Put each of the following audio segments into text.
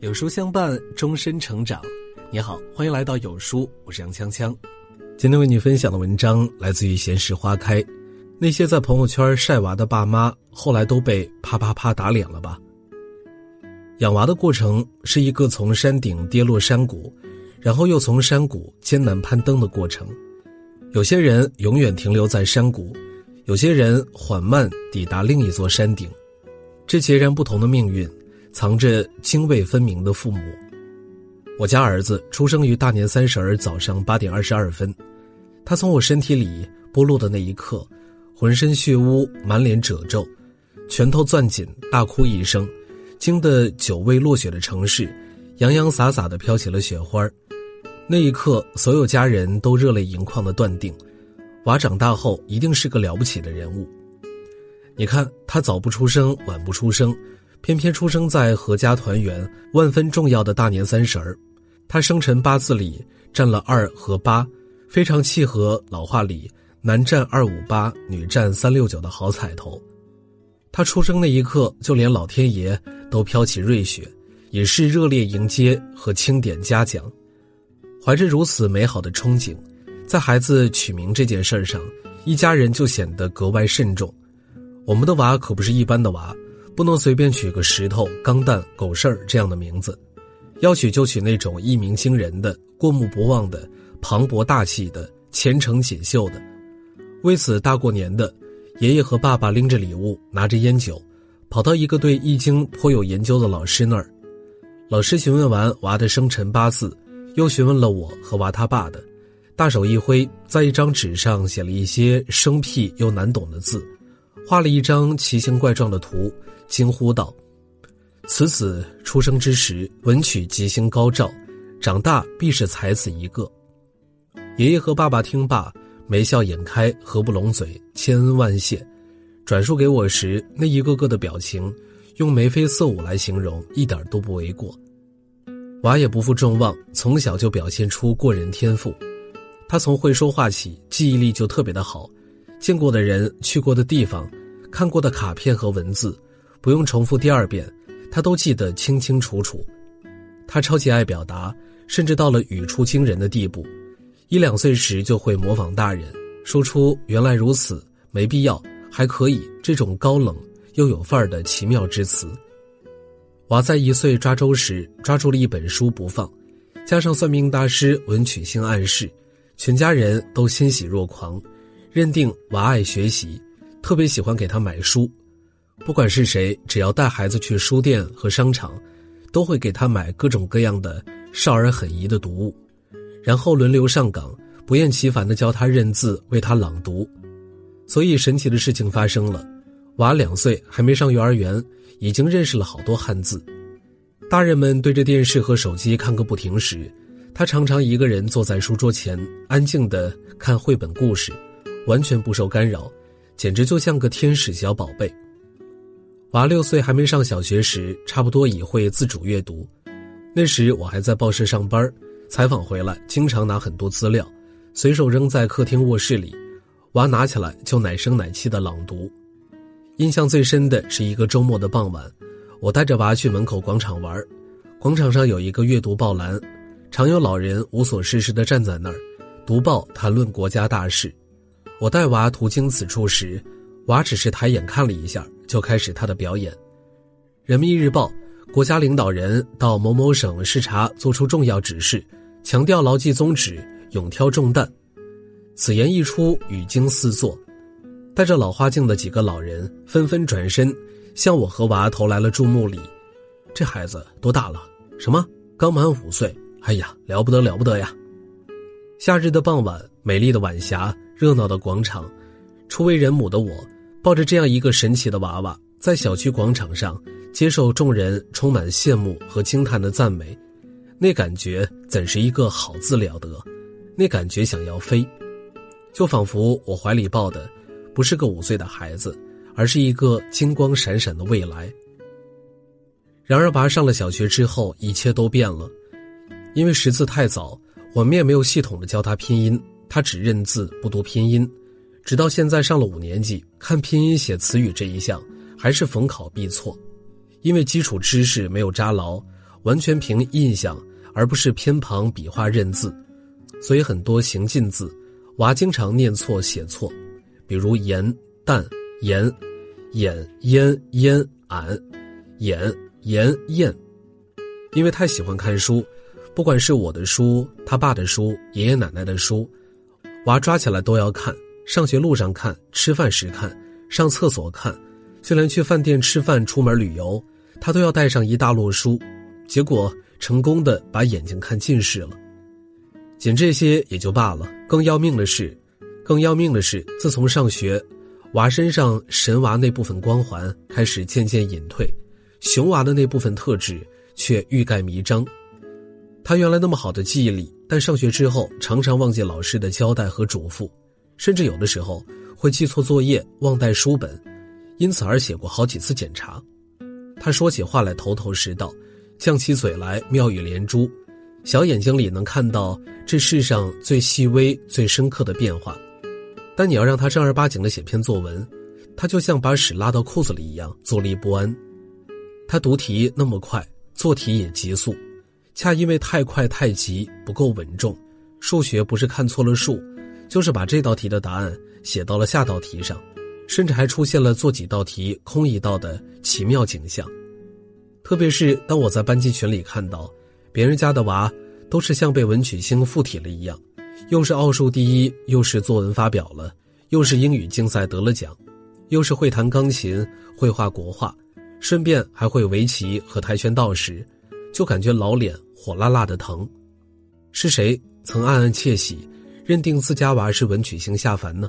有书相伴，终身成长。你好，欢迎来到有书，我是杨锵锵。今天为你分享的文章来自于闲时花开。那些在朋友圈晒娃的爸妈，后来都被啪啪啪打脸了吧？养娃的过程是一个从山顶跌落山谷，然后又从山谷艰难攀登的过程。有些人永远停留在山谷，有些人缓慢抵达另一座山顶。这截然不同的命运。藏着泾渭分明的父母。我家儿子出生于大年三十儿早上八点二十二分，他从我身体里剥落的那一刻，浑身血污，满脸褶皱，拳头攥紧，大哭一声，惊得久未落雪的城市，洋洋洒洒的飘起了雪花。那一刻，所有家人都热泪盈眶的断定，娃长大后一定是个了不起的人物。你看，他早不出生，晚不出生。偏偏出生在阖家团圆、万分重要的大年三十儿，他生辰八字里占了二和八，非常契合老话里“男占二五八，女占三六九”的好彩头。他出生那一刻，就连老天爷都飘起瑞雪，也是热烈迎接和钦点嘉奖。怀着如此美好的憧憬，在孩子取名这件事上，一家人就显得格外慎重。我们的娃可不是一般的娃。不能随便取个石头、钢蛋、狗事儿这样的名字，要取就取那种一鸣惊人的、过目不忘的、磅礴大气的、前程锦绣的。为此，大过年的，爷爷和爸爸拎着礼物，拿着烟酒，跑到一个对易经颇有研究的老师那儿。老师询问完娃的生辰八字，又询问了我和娃他爸的，大手一挥，在一张纸上写了一些生僻又难懂的字，画了一张奇形怪状的图。惊呼道：“此子出生之时，文曲吉星高照，长大必是才子一个。”爷爷和爸爸听罢，眉笑眼开，合不拢嘴，千恩万谢。转述给我时，那一个个的表情，用眉飞色舞来形容，一点都不为过。娃也不负众望，从小就表现出过人天赋。他从会说话起，记忆力就特别的好，见过的人、去过的地方、看过的卡片和文字。不用重复第二遍，他都记得清清楚楚。他超级爱表达，甚至到了语出惊人的地步。一两岁时就会模仿大人，说出“原来如此”“没必要”“还可以”这种高冷又有范儿的奇妙之词。娃在一岁抓周时抓住了一本书不放，加上算命大师文曲星暗示，全家人都欣喜若狂，认定娃爱学习，特别喜欢给他买书。不管是谁，只要带孩子去书店和商场，都会给他买各种各样的少儿很宜的读物，然后轮流上岗，不厌其烦地教他认字，为他朗读。所以神奇的事情发生了，娃两岁还没上幼儿园，已经认识了好多汉字。大人们对着电视和手机看个不停时，他常常一个人坐在书桌前，安静地看绘本故事，完全不受干扰，简直就像个天使小宝贝。娃六岁还没上小学时，差不多已会自主阅读。那时我还在报社上班，采访回来经常拿很多资料，随手扔在客厅卧室里，娃拿起来就奶声奶气的朗读。印象最深的是一个周末的傍晚，我带着娃去门口广场玩，广场上有一个阅读报栏，常有老人无所事事的站在那儿，读报谈论国家大事。我带娃途经此处时。娃只是抬眼看了一下，就开始他的表演。人民日报，国家领导人到某某省视察，作出重要指示，强调牢记宗旨，勇挑重担。此言一出，语惊四座。戴着老花镜的几个老人纷纷转身，向我和娃投来了注目礼。这孩子多大了？什么？刚满五岁？哎呀，了不得了不得呀！夏日的傍晚，美丽的晚霞，热闹的广场，初为人母的我。抱着这样一个神奇的娃娃，在小区广场上接受众人充满羡慕和惊叹的赞美，那感觉怎是一个好字了得？那感觉想要飞，就仿佛我怀里抱的不是个五岁的孩子，而是一个金光闪闪的未来。然而，娃上了小学之后，一切都变了，因为识字太早，我们也没有系统的教他拼音，他只认字不读拼音。直到现在上了五年级，看拼音写词语这一项还是逢考必错，因为基础知识没有扎牢，完全凭印象，而不是偏旁笔画认字，所以很多行进字，娃经常念错写错，比如盐、蛋、盐、眼、烟、烟、俺、眼、盐、燕。因为太喜欢看书，不管是我的书、他爸的书、爷爷奶奶的书，娃抓起来都要看。上学路上看，吃饭时看，上厕所看，就连去饭店吃饭、出门旅游，他都要带上一大摞书。结果成功的把眼睛看近视了。仅这些也就罢了，更要命的是，更要命的是，自从上学，娃身上神娃那部分光环开始渐渐隐退，熊娃的那部分特质。却欲盖弥彰。他原来那么好的记忆力，但上学之后常常忘记老师的交代和嘱咐，甚至有的时候会记错作业、忘带书本，因此而写过好几次检查。他说起话来头头是道，犟起嘴来妙语连珠，小眼睛里能看到这世上最细微、最深刻的变化。但你要让他正儿八经的写篇作文，他就像把屎拉到裤子里一样坐立不安。他读题那么快。做题也急速，恰因为太快太急不够稳重。数学不是看错了数，就是把这道题的答案写到了下道题上，甚至还出现了做几道题空一道的奇妙景象。特别是当我在班级群里看到，别人家的娃都是像被文曲星附体了一样，又是奥数第一，又是作文发表了，又是英语竞赛得了奖，又是会弹钢琴、会画国画。顺便还会围棋和跆拳道时，就感觉老脸火辣辣的疼。是谁曾暗暗窃喜，认定自家娃是文曲星下凡呢？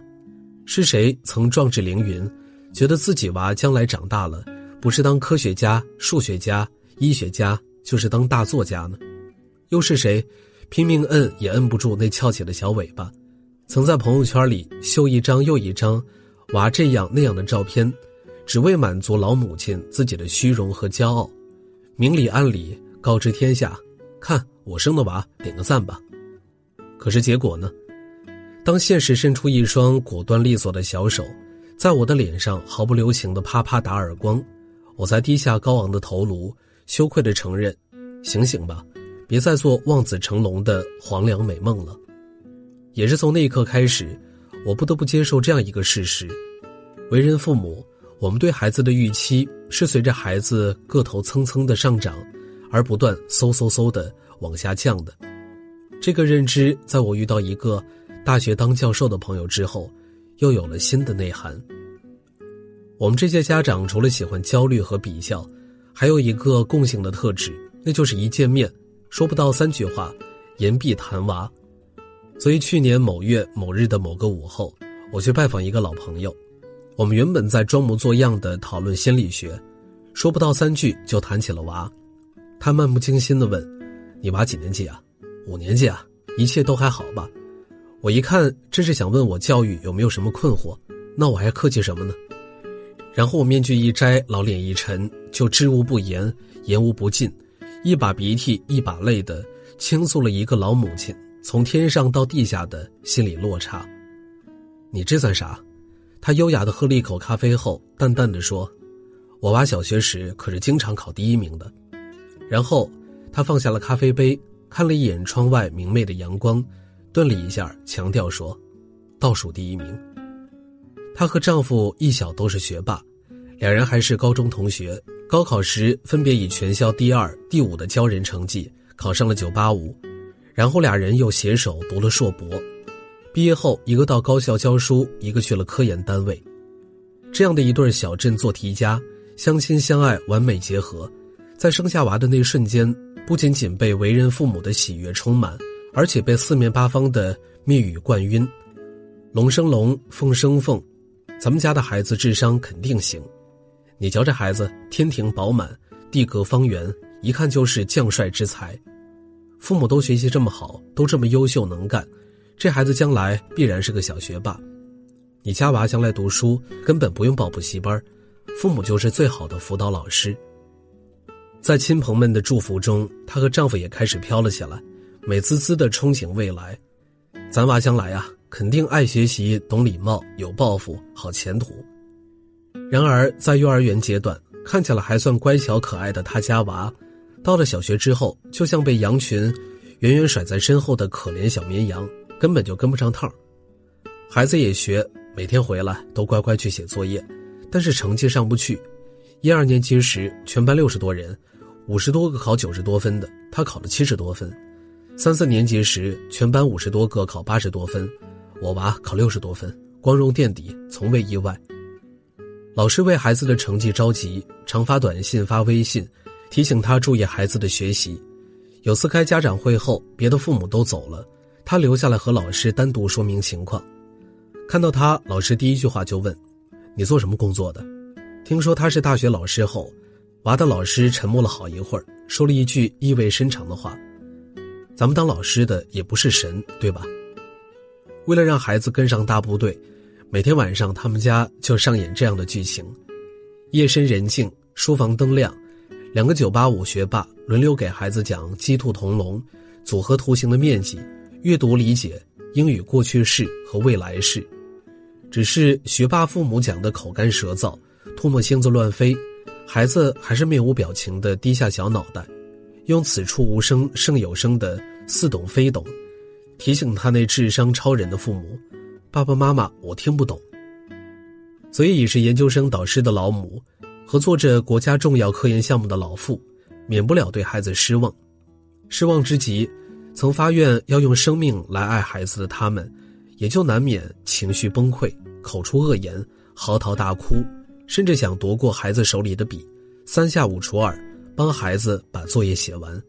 是谁曾壮志凌云，觉得自己娃将来长大了，不是当科学家、数学家、医学家，就是当大作家呢？又是谁，拼命摁也摁不住那翘起的小尾巴，曾在朋友圈里秀一张又一张娃这样那样的照片？只为满足老母亲自己的虚荣和骄傲，明里暗里告知天下：看我生的娃，点个赞吧。可是结果呢？当现实伸出一双果断利索的小手，在我的脸上毫不留情的啪啪打耳光，我才低下高昂的头颅，羞愧的承认：醒醒吧，别再做望子成龙的黄粱美梦了。也是从那一刻开始，我不得不接受这样一个事实：为人父母。我们对孩子的预期是随着孩子个头蹭蹭的上涨，而不断嗖嗖嗖的往下降的。这个认知，在我遇到一个大学当教授的朋友之后，又有了新的内涵。我们这些家长除了喜欢焦虑和比较，还有一个共性的特质，那就是一见面说不到三句话，言必谈娃。所以去年某月某日的某个午后，我去拜访一个老朋友。我们原本在装模作样的讨论心理学，说不到三句就谈起了娃。他漫不经心的问：“你娃几年级啊？五年级啊？一切都还好吧？”我一看，这是想问我教育有没有什么困惑，那我还客气什么呢？然后我面具一摘，老脸一沉，就知无不言，言无不尽，一把鼻涕一把泪的倾诉了一个老母亲从天上到地下的心理落差。你这算啥？他优雅的喝了一口咖啡后，淡淡的说：“我娃小学时可是经常考第一名的。”然后他放下了咖啡杯，看了一眼窗外明媚的阳光，顿了一下，强调说：“倒数第一名。”她和丈夫一小都是学霸，两人还是高中同学，高考时分别以全校第二、第五的骄人成绩考上了985，然后俩人又携手读了硕博。毕业后，一个到高校教书，一个去了科研单位。这样的一对小镇做题家，相亲相爱，完美结合，在生下娃的那一瞬间，不仅仅被为人父母的喜悦充满，而且被四面八方的蜜语灌晕。龙生龙，凤生凤，咱们家的孩子智商肯定行。你瞧这孩子，天庭饱满，地阁方圆，一看就是将帅之才。父母都学习这么好，都这么优秀能干。这孩子将来必然是个小学霸，你家娃将来读书根本不用报补习班，父母就是最好的辅导老师。在亲朋们的祝福中，她和丈夫也开始飘了起来，美滋滋的憧憬未来。咱娃将来啊，肯定爱学习、懂礼貌、有抱负、好前途。然而，在幼儿园阶段，看起来还算乖巧可爱的他家娃，到了小学之后，就像被羊群远远甩在身后的可怜小绵羊，根本就跟不上趟孩子也学，每天回来都乖乖去写作业，但是成绩上不去。一二年级时，全班六十多人，五十多个考九十多分的，他考了七十多分。三四年级时，全班五十多个考八十多分，我娃考六十多分，光荣垫底，从未意外。老师为孩子的成绩着急，常发短信、发微信，提醒他注意孩子的学习。有次开家长会后，别的父母都走了，他留下来和老师单独说明情况。看到他，老师第一句话就问：“你做什么工作的？”听说他是大学老师后，娃的老师沉默了好一会儿，说了一句意味深长的话。咱们当老师的也不是神，对吧？为了让孩子跟上大部队，每天晚上他们家就上演这样的剧情：夜深人静，书房灯亮，两个985学霸轮流给孩子讲鸡兔同笼、组合图形的面积、阅读理解、英语过去式和未来式。只是学霸父母讲的口干舌燥，唾沫星子乱飞，孩子还是面无表情的低下小脑袋，用“此处无声胜有声”的。似懂非懂，提醒他那智商超人的父母：“爸爸妈妈，我听不懂。”所以，已是研究生导师的老母和做着国家重要科研项目的老父，免不了对孩子失望。失望之极，曾发愿要用生命来爱孩子的他们，也就难免情绪崩溃，口出恶言，嚎啕大哭，甚至想夺过孩子手里的笔，三下五除二帮孩子把作业写完。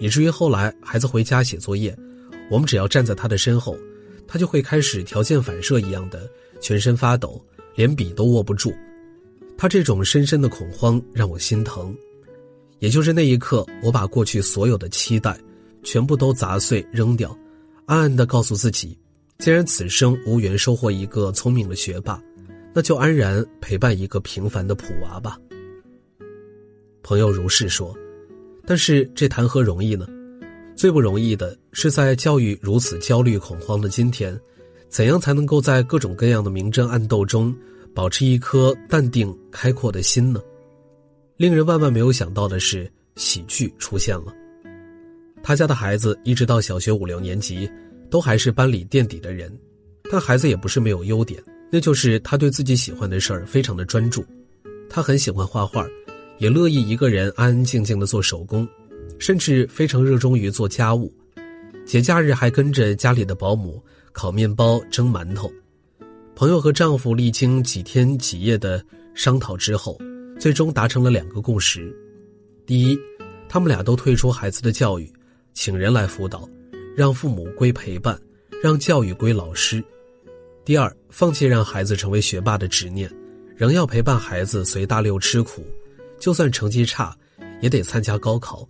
以至于后来孩子回家写作业，我们只要站在他的身后，他就会开始条件反射一样的全身发抖，连笔都握不住。他这种深深的恐慌让我心疼。也就是那一刻，我把过去所有的期待，全部都砸碎扔掉，暗暗的告诉自己：既然此生无缘收获一个聪明的学霸，那就安然陪伴一个平凡的普娃吧。朋友如是说。但是这谈何容易呢？最不容易的是在教育如此焦虑恐慌的今天，怎样才能够在各种各样的明争暗斗中，保持一颗淡定开阔的心呢？令人万万没有想到的是，喜剧出现了。他家的孩子一直到小学五六年级，都还是班里垫底的人，但孩子也不是没有优点，那就是他对自己喜欢的事儿非常的专注，他很喜欢画画。也乐意一个人安安静静的做手工，甚至非常热衷于做家务。节假日还跟着家里的保姆烤面包、蒸馒头。朋友和丈夫历经几天几夜的商讨之后，最终达成了两个共识：第一，他们俩都退出孩子的教育，请人来辅导，让父母归陪伴，让教育归老师；第二，放弃让孩子成为学霸的执念，仍要陪伴孩子随大流吃苦。就算成绩差，也得参加高考。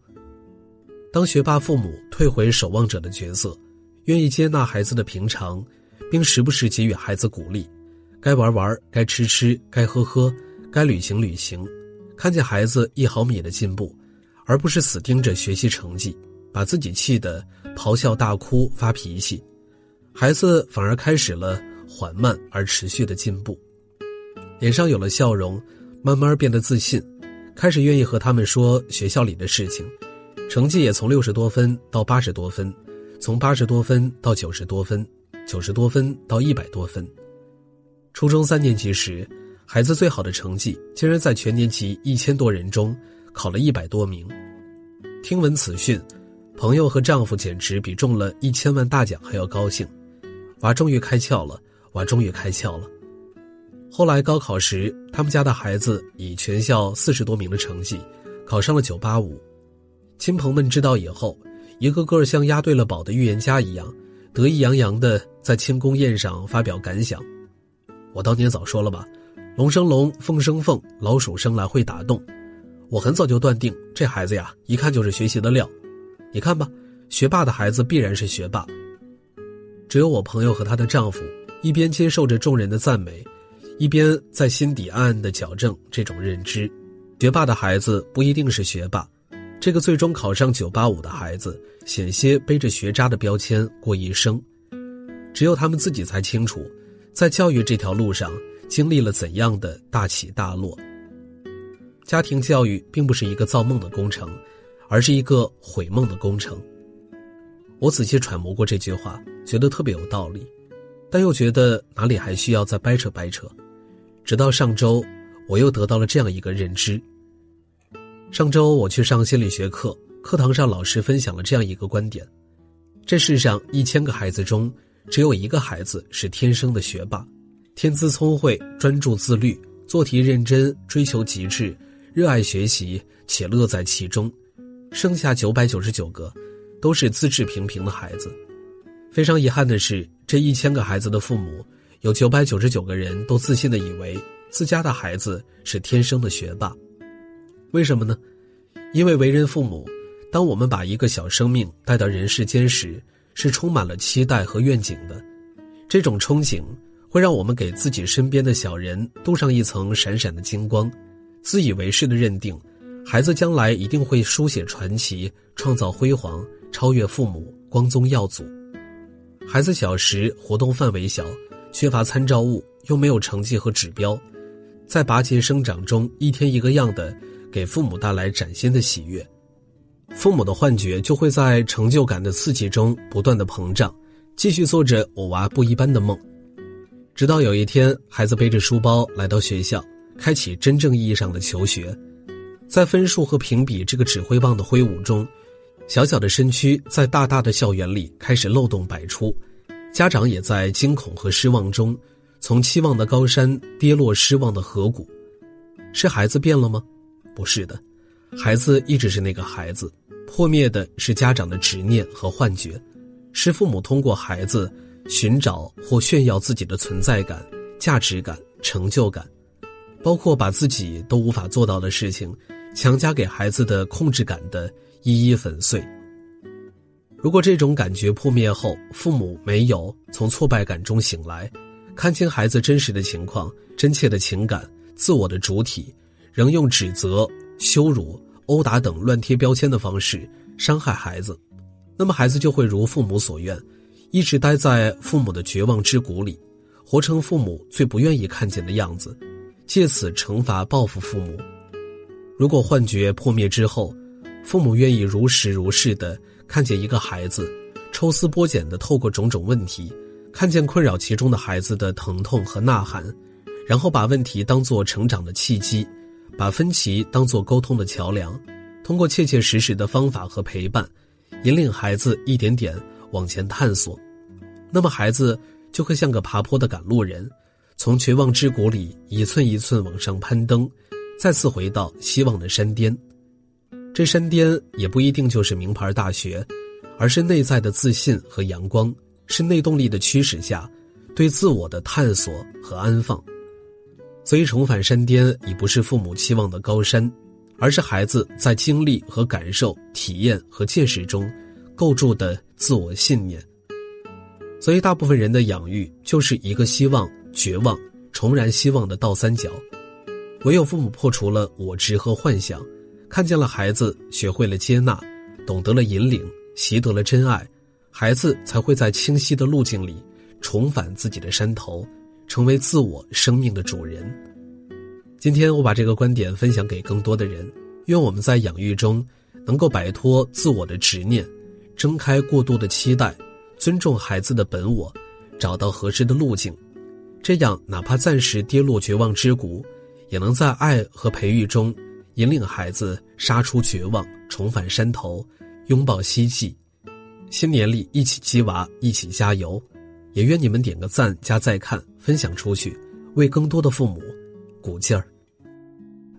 当学霸父母退回守望者的角色，愿意接纳孩子的平常，并时不时给予孩子鼓励，该玩玩，该吃吃，该喝喝，该旅行旅行。看见孩子一毫米的进步，而不是死盯着学习成绩，把自己气得咆哮大哭发脾气，孩子反而开始了缓慢而持续的进步，脸上有了笑容，慢慢变得自信。开始愿意和他们说学校里的事情，成绩也从六十多分到八十多分，从八十多分到九十多分，九十多分到一百多分。初中三年级时，孩子最好的成绩竟然在全年级一千多人中考了一百多名。听闻此讯，朋友和丈夫简直比中了一千万大奖还要高兴。娃终于开窍了，娃终于开窍了。后来高考时，他们家的孩子以全校四十多名的成绩，考上了九八五。亲朋们知道以后，一个个像押对了宝的预言家一样，得意洋洋的在庆功宴上发表感想。我当年早说了吧，龙生龙，凤生凤，老鼠生来会打洞。我很早就断定，这孩子呀，一看就是学习的料。你看吧，学霸的孩子必然是学霸。只有我朋友和她的丈夫，一边接受着众人的赞美。一边在心底暗暗的矫正这种认知：学霸的孩子不一定是学霸，这个最终考上九八五的孩子，险些背着学渣的标签过一生。只有他们自己才清楚，在教育这条路上经历了怎样的大起大落。家庭教育并不是一个造梦的工程，而是一个毁梦的工程。我仔细揣摩过这句话，觉得特别有道理，但又觉得哪里还需要再掰扯掰扯。直到上周，我又得到了这样一个认知。上周我去上心理学课，课堂上老师分享了这样一个观点：这世上一千个孩子中，只有一个孩子是天生的学霸，天资聪慧、专注自律、做题认真、追求极致。热爱学习且乐在其中，剩下九百九十九个，都是资质平平的孩子。非常遗憾的是，这一千个孩子的父母，有九百九十九个人都自信的以为自家的孩子是天生的学霸。为什么呢？因为为人父母，当我们把一个小生命带到人世间时，是充满了期待和愿景的。这种憧憬会让我们给自己身边的小人镀上一层闪闪的金光。自以为是的认定，孩子将来一定会书写传奇、创造辉煌、超越父母、光宗耀祖。孩子小时活动范围小，缺乏参照物，又没有成绩和指标，在拔节生长中一天一个样的给父母带来崭新的喜悦，父母的幻觉就会在成就感的刺激中不断的膨胀，继续做着我娃不一般的梦，直到有一天，孩子背着书包来到学校。开启真正意义上的求学，在分数和评比这个指挥棒的挥舞中，小小的身躯在大大的校园里开始漏洞百出，家长也在惊恐和失望中，从期望的高山跌落失望的河谷。是孩子变了吗？不是的，孩子一直是那个孩子，破灭的是家长的执念和幻觉，是父母通过孩子寻找或炫耀自己的存在感、价值感、成就感。包括把自己都无法做到的事情，强加给孩子的控制感的一一粉碎。如果这种感觉破灭后，父母没有从挫败感中醒来，看清孩子真实的情况、真切的情感、自我的主体，仍用指责、羞辱、殴打等乱贴标签的方式伤害孩子，那么孩子就会如父母所愿，一直待在父母的绝望之谷里，活成父母最不愿意看见的样子。借此惩罚报复父母。如果幻觉破灭之后，父母愿意如实如是的看见一个孩子，抽丝剥茧的透过种种问题，看见困扰其中的孩子的疼痛和呐喊，然后把问题当作成长的契机，把分歧当作沟通的桥梁，通过切切实实的方法和陪伴，引领孩子一点点往前探索，那么孩子就会像个爬坡的赶路人。从绝望之谷里一寸一寸往上攀登，再次回到希望的山巅。这山巅也不一定就是名牌大学，而是内在的自信和阳光，是内动力的驱使下对自我的探索和安放。所以，重返山巅已不是父母期望的高山，而是孩子在经历和感受、体验和见识中构筑的自我信念。所以，大部分人的养育就是一个希望。绝望，重燃希望的倒三角，唯有父母破除了我执和幻想，看见了孩子，学会了接纳，懂得了引领，习得了真爱，孩子才会在清晰的路径里重返自己的山头，成为自我生命的主人。今天我把这个观点分享给更多的人，愿我们在养育中能够摆脱自我的执念，睁开过度的期待，尊重孩子的本我，找到合适的路径。这样，哪怕暂时跌落绝望之谷，也能在爱和培育中，引领孩子杀出绝望，重返山头，拥抱希冀。新年里一起鸡娃，一起加油，也愿你们点个赞加再看，分享出去，为更多的父母鼓劲儿。